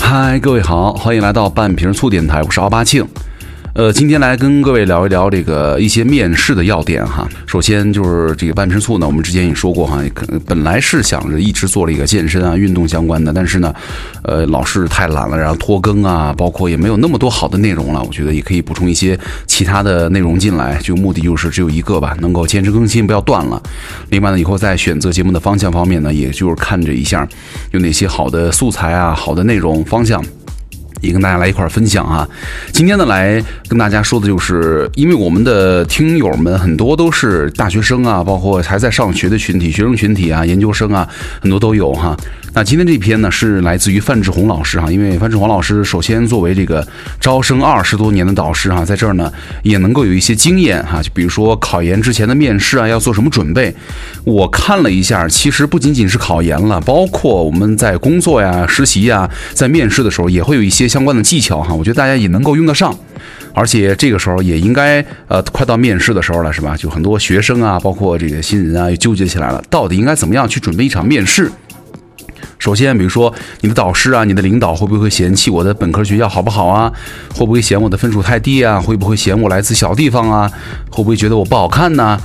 嗨，各位好，欢迎来到半瓶醋电台，我是奥巴庆。呃，今天来跟各位聊一聊这个一些面试的要点哈。首先就是这个半瓶醋呢，我们之前也说过哈，本来是想着一直做了一个健身啊、运动相关的，但是呢，呃，老是太懒了，然后拖更啊，包括也没有那么多好的内容了。我觉得也可以补充一些其他的内容进来，就目的就是只有一个吧，能够坚持更新，不要断了。另外呢，以后在选择节目的方向方面呢，也就是看着一下有哪些好的素材啊、好的内容方向。也跟大家来一块儿分享哈，今天呢来跟大家说的就是，因为我们的听友们很多都是大学生啊，包括还在上学的群体、学生群体啊、研究生啊，很多都有哈。那今天这篇呢是来自于范志红老师哈，因为范志红老师首先作为这个招生二十多年的导师哈，在这儿呢也能够有一些经验哈，就比如说考研之前的面试啊要做什么准备。我看了一下，其实不仅仅是考研了，包括我们在工作呀、实习呀，在面试的时候也会有一些相关的技巧哈，我觉得大家也能够用得上。而且这个时候也应该呃快到面试的时候了是吧？就很多学生啊，包括这个新人啊，又纠结起来了，到底应该怎么样去准备一场面试？首先，比如说你的导师啊，你的领导会不会嫌弃我的本科学校好不好啊？会不会嫌我的分数太低啊？会不会嫌我来自小地方啊？会不会觉得我不好看呢？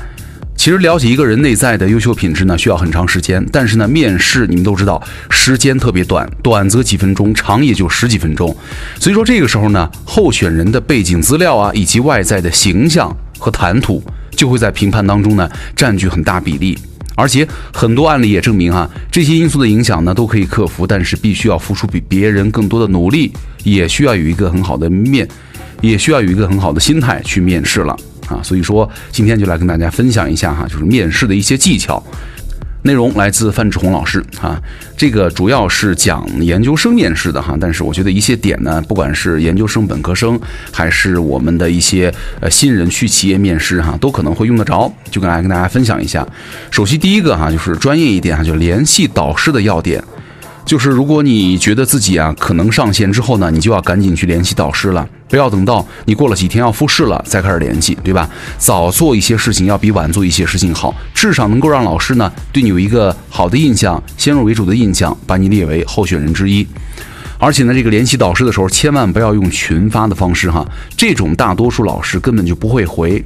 其实了解一个人内在的优秀品质呢，需要很长时间。但是呢，面试你们都知道，时间特别短，短则几分钟，长也就十几分钟。所以说这个时候呢，候选人的背景资料啊，以及外在的形象和谈吐，就会在评判当中呢占据很大比例。而且很多案例也证明哈，这些因素的影响呢都可以克服，但是必须要付出比别人更多的努力，也需要有一个很好的面，也需要有一个很好的心态去面试了啊。所以说今天就来跟大家分享一下哈，就是面试的一些技巧。内容来自范志红老师啊，这个主要是讲研究生面试的哈，但是我觉得一些点呢，不管是研究生、本科生，还是我们的一些呃新人去企业面试哈，都可能会用得着，就跟来跟大家分享一下。首先第一个哈，就是专业一点哈，就联系导师的要点。就是如果你觉得自己啊可能上线之后呢，你就要赶紧去联系导师了，不要等到你过了几天要复试了再开始联系，对吧？早做一些事情要比晚做一些事情好，至少能够让老师呢对你有一个好的印象，先入为主的印象，把你列为候选人之一。而且呢，这个联系导师的时候，千万不要用群发的方式哈，这种大多数老师根本就不会回。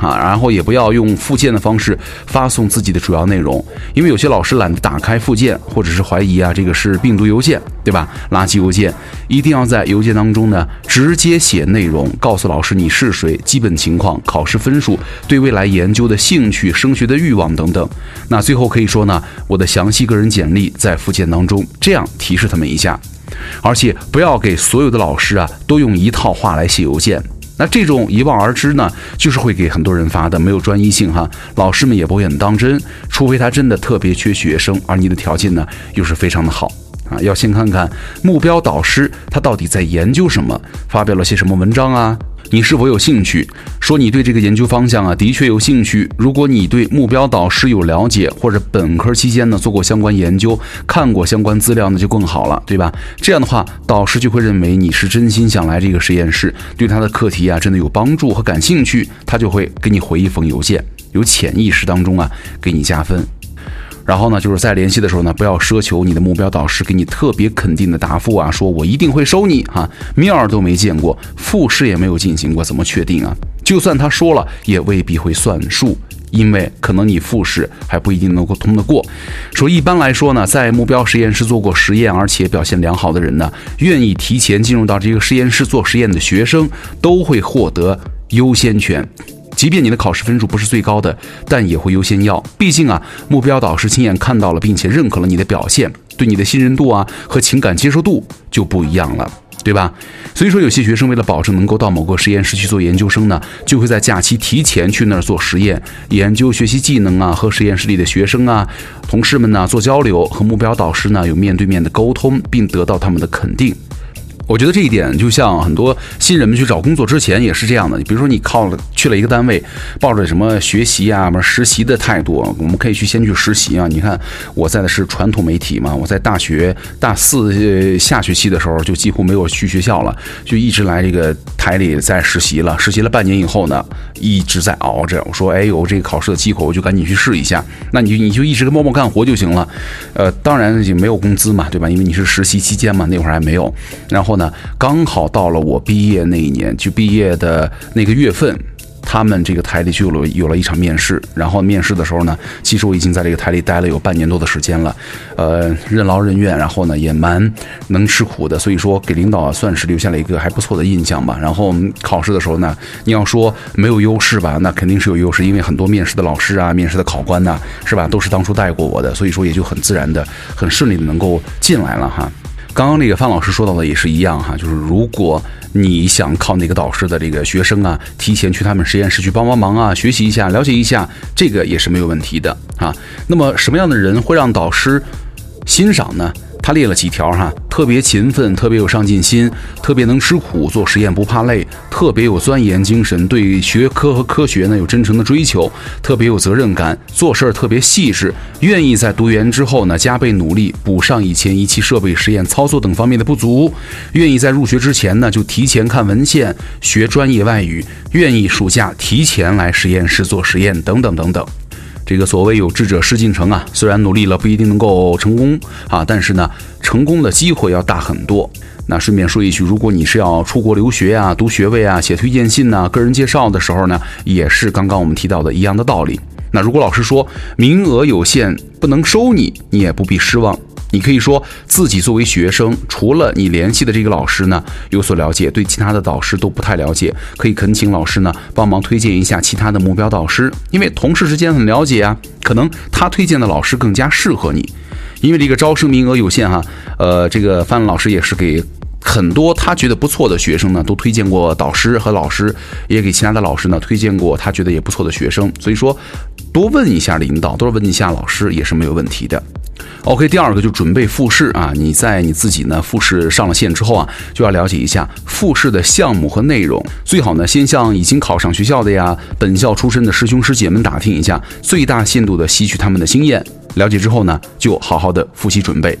啊，然后也不要用附件的方式发送自己的主要内容，因为有些老师懒得打开附件，或者是怀疑啊这个是病毒邮件，对吧？垃圾邮件，一定要在邮件当中呢直接写内容，告诉老师你是谁，基本情况、考试分数、对未来研究的兴趣、升学的欲望等等。那最后可以说呢，我的详细个人简历在附件当中，这样提示他们一下。而且不要给所有的老师啊都用一套话来写邮件。那这种一望而知呢，就是会给很多人发的，没有专一性哈。老师们也不会很当真，除非他真的特别缺学生，而你的条件呢又是非常的好啊。要先看看目标导师他到底在研究什么，发表了些什么文章啊。你是否有兴趣？说你对这个研究方向啊，的确有兴趣。如果你对目标导师有了解，或者本科期间呢做过相关研究，看过相关资料，那就更好了，对吧？这样的话，导师就会认为你是真心想来这个实验室，对他的课题啊真的有帮助和感兴趣，他就会给你回一封邮件，有潜意识当中啊给你加分。然后呢，就是在联系的时候呢，不要奢求你的目标导师给你特别肯定的答复啊，说我一定会收你哈，面儿都没见过，复试也没有进行过，怎么确定啊？就算他说了，也未必会算数，因为可能你复试还不一定能够通得过。说一般来说呢，在目标实验室做过实验而且表现良好的人呢，愿意提前进入到这个实验室做实验的学生，都会获得优先权。即便你的考试分数不是最高的，但也会优先要。毕竟啊，目标导师亲眼看到了，并且认可了你的表现，对你的信任度啊和情感接受度就不一样了，对吧？所以说，有些学生为了保证能够到某个实验室去做研究生呢，就会在假期提前去那儿做实验、研究、学习技能啊，和实验室里的学生啊、同事们呢做交流，和目标导师呢有面对面的沟通，并得到他们的肯定。我觉得这一点就像很多新人们去找工作之前也是这样的。比如说你靠了去了一个单位，抱着什么学习啊、什么实习的态度，我们可以去先去实习啊。你看我在的是传统媒体嘛，我在大学大四下学期的时候就几乎没有去学校了，就一直来这个台里在实习了。实习了半年以后呢，一直在熬着。我说，哎，呦这个考试的机会，我就赶紧去试一下。那你就你就一直跟默默干活就行了。呃，当然也没有工资嘛，对吧？因为你是实习期间嘛，那会儿还没有。然后。呢，刚好到了我毕业那一年，就毕业的那个月份，他们这个台里就有了有了一场面试。然后面试的时候呢，其实我已经在这个台里待了有半年多的时间了，呃，任劳任怨，然后呢也蛮能吃苦的，所以说给领导算是留下了一个还不错的印象吧。然后考试的时候呢，你要说没有优势吧，那肯定是有优势，因为很多面试的老师啊，面试的考官呐，是吧，都是当初带过我的，所以说也就很自然的、很顺利的能够进来了哈。刚刚那个范老师说到的也是一样哈，就是如果你想靠那个导师的这个学生啊，提前去他们实验室去帮帮忙啊，学习一下，了解一下，这个也是没有问题的啊。那么什么样的人会让导师欣赏呢？他列了几条哈，特别勤奋，特别有上进心，特别能吃苦，做实验不怕累，特别有钻研精神，对学科和科学呢有真诚的追求，特别有责任感，做事儿特别细致，愿意在读研之后呢加倍努力补上以前仪器设备、实验操作等方面的不足，愿意在入学之前呢就提前看文献、学专业外语，愿意暑假提前来实验室做实验等等等等。这个所谓有志者事竟成啊，虽然努力了不一定能够成功啊，但是呢，成功的机会要大很多。那顺便说一句，如果你是要出国留学啊、读学位啊、写推荐信呐、个人介绍的时候呢，也是刚刚我们提到的一样的道理。那如果老师说名额有限，不能收你，你也不必失望。你可以说自己作为学生，除了你联系的这个老师呢有所了解，对其他的导师都不太了解，可以恳请老师呢帮忙推荐一下其他的目标导师，因为同事之间很了解啊，可能他推荐的老师更加适合你，因为这个招生名额有限哈。呃，这个范老师也是给很多他觉得不错的学生呢都推荐过导师和老师，也给其他的老师呢推荐过他觉得也不错的学生，所以说多问一下领导，多问一下老师也是没有问题的。OK，第二个就准备复试啊！你在你自己呢复试上了线之后啊，就要了解一下复试的项目和内容。最好呢，先向已经考上学校的呀、本校出身的师兄师姐们打听一下，最大限度的吸取他们的经验。了解之后呢，就好好的复习准备。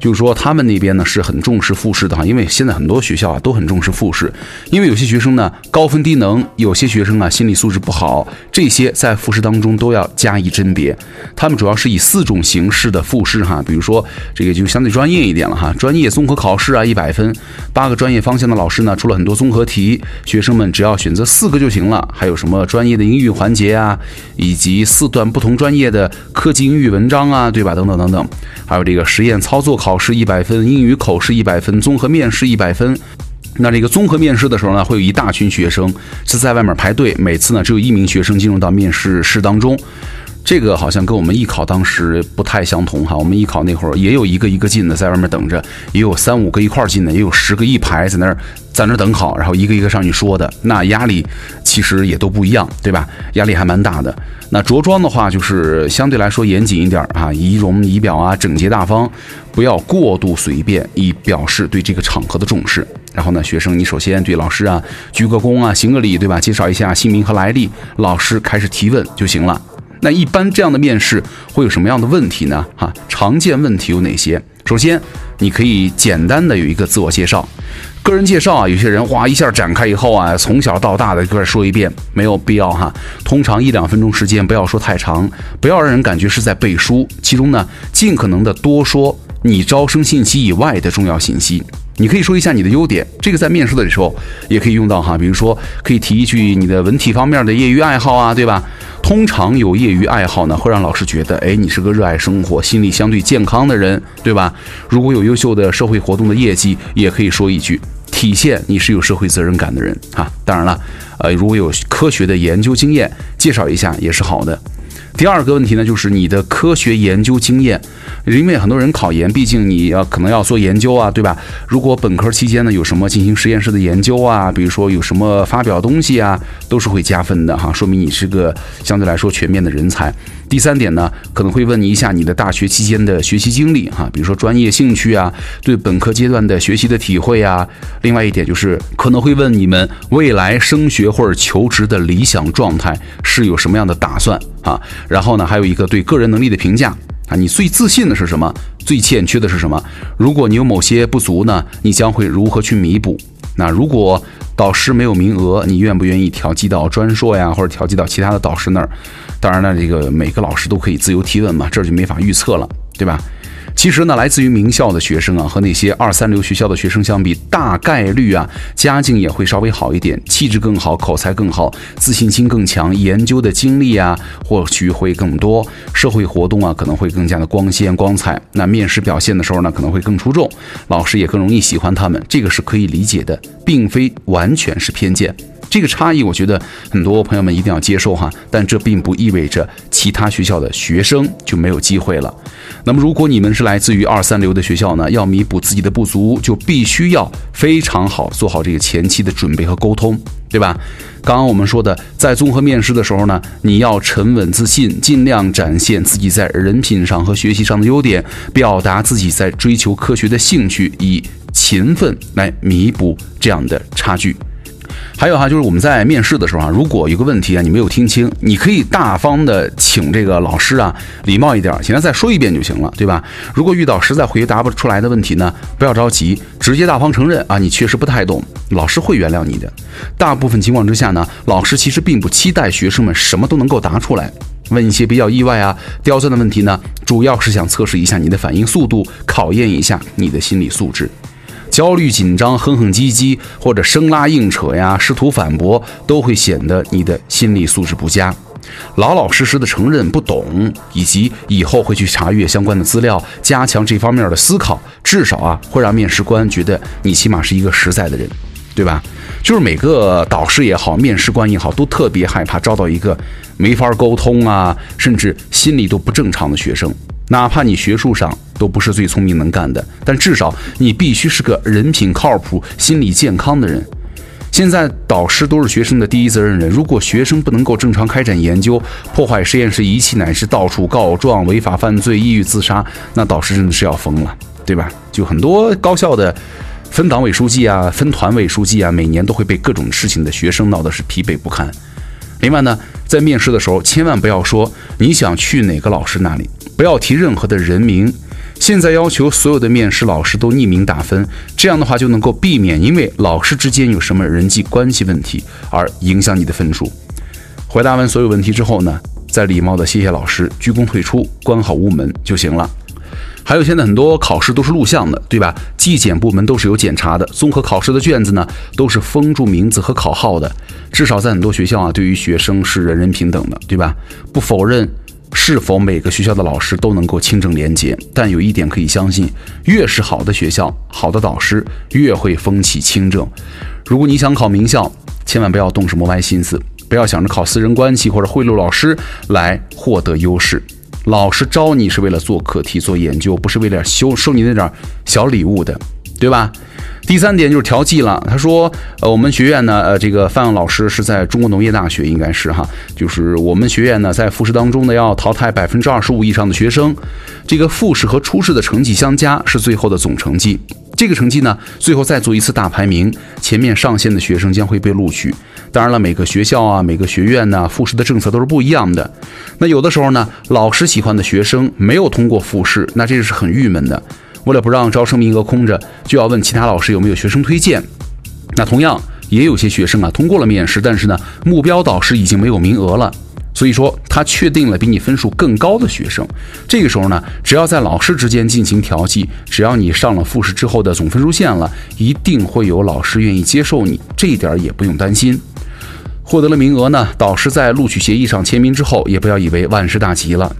就是说，他们那边呢是很重视复试的哈，因为现在很多学校啊都很重视复试，因为有些学生呢高分低能，有些学生啊心理素质不好，这些在复试当中都要加以甄别。他们主要是以四种形式的复试哈，比如说这个就相对专业一点了哈，专业综合考试啊一百分，八个专业方向的老师呢出了很多综合题，学生们只要选择四个就行了。还有什么专业的英语环节啊，以及四段不同专业的科技英语文章啊，对吧？等等等等，还有这个实验操作考。考试一百分，英语口试一百分，综合面试一百分。那这个综合面试的时候呢，会有一大群学生是在外面排队，每次呢只有一名学生进入到面试室当中。这个好像跟我们艺考当时不太相同哈。我们艺考那会儿也有一个一个进的在外面等着，也有三五个一块进的，也有十个一排在那儿在那儿等考，然后一个一个上去说的。那压力其实也都不一样，对吧？压力还蛮大的。那着装的话，就是相对来说严谨一点啊，仪容仪表啊，整洁大方，不要过度随便，以表示对这个场合的重视。然后呢，学生你首先对老师啊鞠个躬啊，行个礼，对吧？介绍一下姓名和来历，老师开始提问就行了。那一般这样的面试会有什么样的问题呢？哈，常见问题有哪些？首先，你可以简单的有一个自我介绍。个人介绍啊，有些人哇一下展开以后啊，从小到大的个说一遍，没有必要哈。通常一两分钟时间，不要说太长，不要让人感觉是在背书。其中呢，尽可能的多说你招生信息以外的重要信息。你可以说一下你的优点，这个在面试的时候也可以用到哈。比如说，可以提一句你的文体方面的业余爱好啊，对吧？通常有业余爱好呢，会让老师觉得，哎，你是个热爱生活、心理相对健康的人，对吧？如果有优秀的社会活动的业绩，也可以说一句，体现你是有社会责任感的人啊。当然了，呃，如果有科学的研究经验，介绍一下也是好的。第二个问题呢，就是你的科学研究经验，因为很多人考研，毕竟你要可能要做研究啊，对吧？如果本科期间呢有什么进行实验室的研究啊，比如说有什么发表东西啊，都是会加分的哈，说明你是个相对来说全面的人才。第三点呢，可能会问你一下你的大学期间的学习经历哈，比如说专业兴趣啊，对本科阶段的学习的体会啊。另外一点就是可能会问你们未来升学或者求职的理想状态是有什么样的打算啊。然后呢，还有一个对个人能力的评价啊，你最自信的是什么？最欠缺的是什么？如果你有某些不足呢，你将会如何去弥补？那如果导师没有名额，你愿不愿意调剂到专硕呀，或者调剂到其他的导师那儿？当然了，这个每个老师都可以自由提问嘛，这就没法预测了，对吧？其实呢，来自于名校的学生啊，和那些二三流学校的学生相比，大概率啊，家境也会稍微好一点，气质更好，口才更好，自信心更强，研究的经历啊，或许会更多，社会活动啊，可能会更加的光鲜光彩。那面试表现的时候呢，可能会更出众，老师也更容易喜欢他们，这个是可以理解的，并非完全是偏见。这个差异，我觉得很多朋友们一定要接受哈，但这并不意味着其他学校的学生就没有机会了。那么，如果你们是来自于二三流的学校呢，要弥补自己的不足，就必须要非常好做好这个前期的准备和沟通，对吧？刚刚我们说的，在综合面试的时候呢，你要沉稳自信，尽量展现自己在人品上和学习上的优点，表达自己在追求科学的兴趣，以勤奋来弥补这样的差距。还有哈，就是我们在面试的时候啊，如果有个问题啊，你没有听清，你可以大方的请这个老师啊，礼貌一点，请他再说一遍就行了，对吧？如果遇到实在回答不出来的问题呢，不要着急，直接大方承认啊，你确实不太懂，老师会原谅你的。大部分情况之下呢，老师其实并不期待学生们什么都能够答出来，问一些比较意外啊、刁钻的问题呢，主要是想测试一下你的反应速度，考验一下你的心理素质。焦虑紧张、哼哼唧唧，或者生拉硬扯呀，试图反驳，都会显得你的心理素质不佳。老老实实的承认不懂，以及以后会去查阅相关的资料，加强这方面的思考，至少啊，会让面试官觉得你起码是一个实在的人，对吧？就是每个导师也好，面试官也好，都特别害怕招到一个没法沟通啊，甚至心理都不正常的学生。哪怕你学术上都不是最聪明能干的，但至少你必须是个人品靠谱、心理健康的人。现在导师都是学生的第一责任人，如果学生不能够正常开展研究，破坏实验室仪器，乃至到处告状、违法犯罪、抑郁自杀，那导师真的是要疯了，对吧？就很多高校的分党委书记啊、分团委书记啊，每年都会被各种事情的学生闹得是疲惫不堪。另外呢，在面试的时候，千万不要说你想去哪个老师那里。不要提任何的人名。现在要求所有的面试老师都匿名打分，这样的话就能够避免因为老师之间有什么人际关系问题而影响你的分数。回答完所有问题之后呢，再礼貌的谢谢老师，鞠躬退出，关好屋门就行了。还有现在很多考试都是录像的，对吧？纪检部门都是有检查的，综合考试的卷子呢都是封住名字和考号的。至少在很多学校啊，对于学生是人人平等的，对吧？不否认。是否每个学校的老师都能够清正廉洁？但有一点可以相信，越是好的学校，好的导师越会风气清正。如果你想考名校，千万不要动什么歪心思，不要想着靠私人关系或者贿赂老师来获得优势。老师招你是为了做课题、做研究，不是为了收收你那点小礼物的，对吧？第三点就是调剂了。他说：“呃，我们学院呢，呃，这个范老师是在中国农业大学，应该是哈，就是我们学院呢，在复试当中呢，要淘汰百分之二十五以上的学生。这个复试和初试的成绩相加是最后的总成绩。这个成绩呢，最后再做一次大排名，前面上线的学生将会被录取。当然了，每个学校啊，每个学院呢，复试的政策都是不一样的。那有的时候呢，老师喜欢的学生没有通过复试，那这是很郁闷的。”为了不让招生名额空着，就要问其他老师有没有学生推荐。那同样也有些学生啊通过了面试，但是呢目标导师已经没有名额了，所以说他确定了比你分数更高的学生。这个时候呢，只要在老师之间进行调剂，只要你上了复试之后的总分数线了，一定会有老师愿意接受你，这一点也不用担心。获得了名额呢，导师在录取协议上签名之后，也不要以为万事大吉了。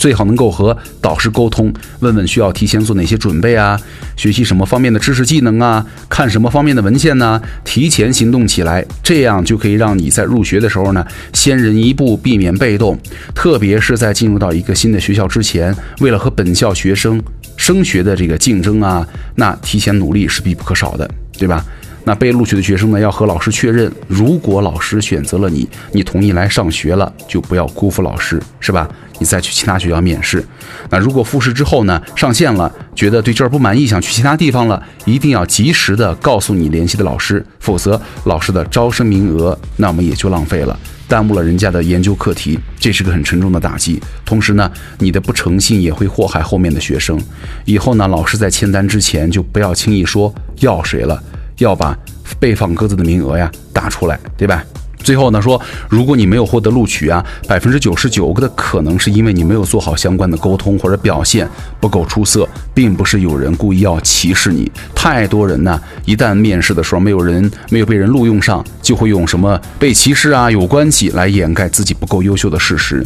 最好能够和导师沟通，问问需要提前做哪些准备啊，学习什么方面的知识技能啊，看什么方面的文献呢？提前行动起来，这样就可以让你在入学的时候呢，先人一步，避免被动。特别是在进入到一个新的学校之前，为了和本校学生升学的这个竞争啊，那提前努力是必不可少的，对吧？那被录取的学生呢，要和老师确认，如果老师选择了你，你同意来上学了，就不要辜负老师，是吧？你再去其他学校面试。那如果复试之后呢，上线了，觉得对这儿不满意，想去其他地方了，一定要及时的告诉你联系的老师，否则老师的招生名额，那么也就浪费了，耽误了人家的研究课题，这是个很沉重的打击。同时呢，你的不诚信也会祸害后面的学生。以后呢，老师在签单之前就不要轻易说要谁了。要把被放鸽子的名额呀打出来，对吧？最后呢说，如果你没有获得录取啊，百分之九十九个的可能是因为你没有做好相关的沟通或者表现不够出色，并不是有人故意要歧视你。太多人呢，一旦面试的时候没有人没有被人录用上，就会用什么被歧视啊、有关系来掩盖自己不够优秀的事实。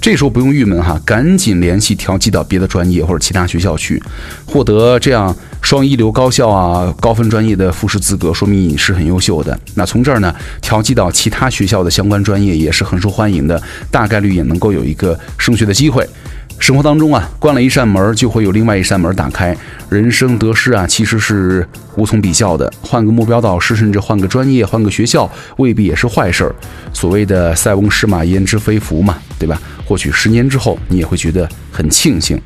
这时候不用郁闷哈，赶紧联系调剂到别的专业或者其他学校去，获得这样双一流高校啊高分专业的复试资格，说明你是很优秀的。那从这儿呢，调剂到其他学校的相关专业也是很受欢迎的，大概率也能够有一个升学的机会。生活当中啊，关了一扇门，就会有另外一扇门打开。人生得失啊，其实是无从比较的。换个目标导师，甚至换个专业、换个学校，未必也是坏事儿。所谓的“塞翁失马，焉知非福”嘛，对吧？或许十年之后，你也会觉得很庆幸。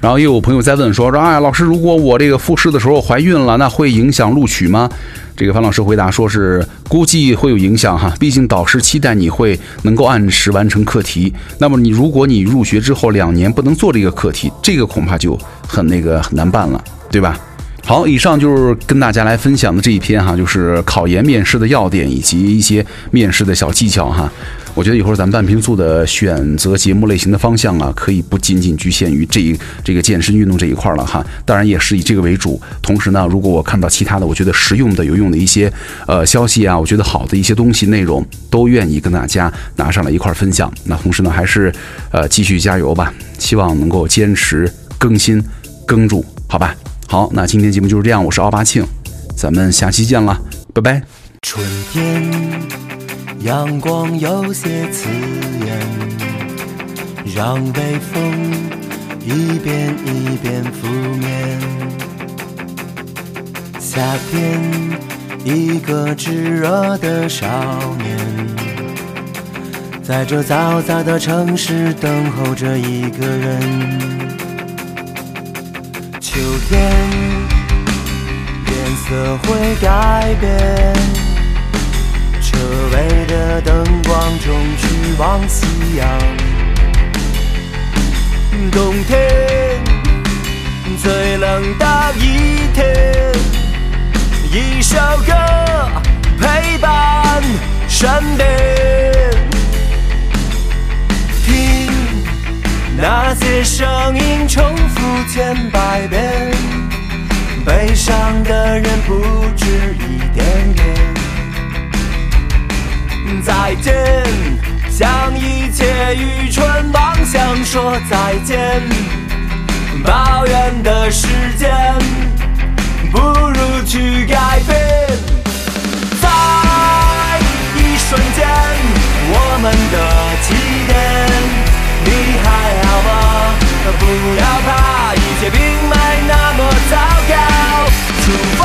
然后又有朋友在问说：“说哎，老师，如果我这个复试的时候怀孕了，那会影响录取吗？”这个樊老师回答说：“是估计会有影响哈，毕竟导师期待你会能够按时完成课题。那么你如果你入学之后两年不能做这个课题，这个恐怕就很那个很难办了，对吧？”好，以上就是跟大家来分享的这一篇哈，就是考研面试的要点以及一些面试的小技巧哈。我觉得一会儿咱们半瓶醋的选择节目类型的方向啊，可以不仅仅局限于这一这个健身运动这一块了哈。当然也是以这个为主。同时呢，如果我看到其他的我觉得实用的、有用的一些呃消息啊，我觉得好的一些东西内容，都愿意跟大家拿上来一块分享。那同时呢，还是呃继续加油吧，希望能够坚持更新更住，好吧？好，那今天节目就是这样，我是奥巴庆，咱们下期见了，拜拜。春天，阳光有些刺眼，让北风一遍一遍拂面。夏天，一个炙热的少年，在这嘈杂的城市等候着一个人。秋天，颜色会改变，车尾的灯光中去往夕阳。冬天，最冷的一天，一首歌陪伴身边，那些声音重复千百遍，悲伤的人不止一点点。再见，向一切愚蠢妄想说再见。抱怨的时间，不如去改变。在一瞬间，我们的起点。你还好吗？不要怕，一切并没那么糟糕。出发，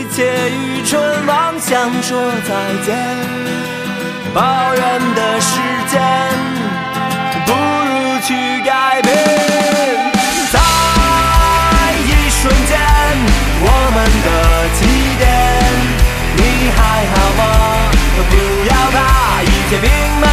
一切愚蠢妄想说再见，抱怨的时间不如去改变。在一瞬间，我们的起点，你还好吗？不要怕，一切明白。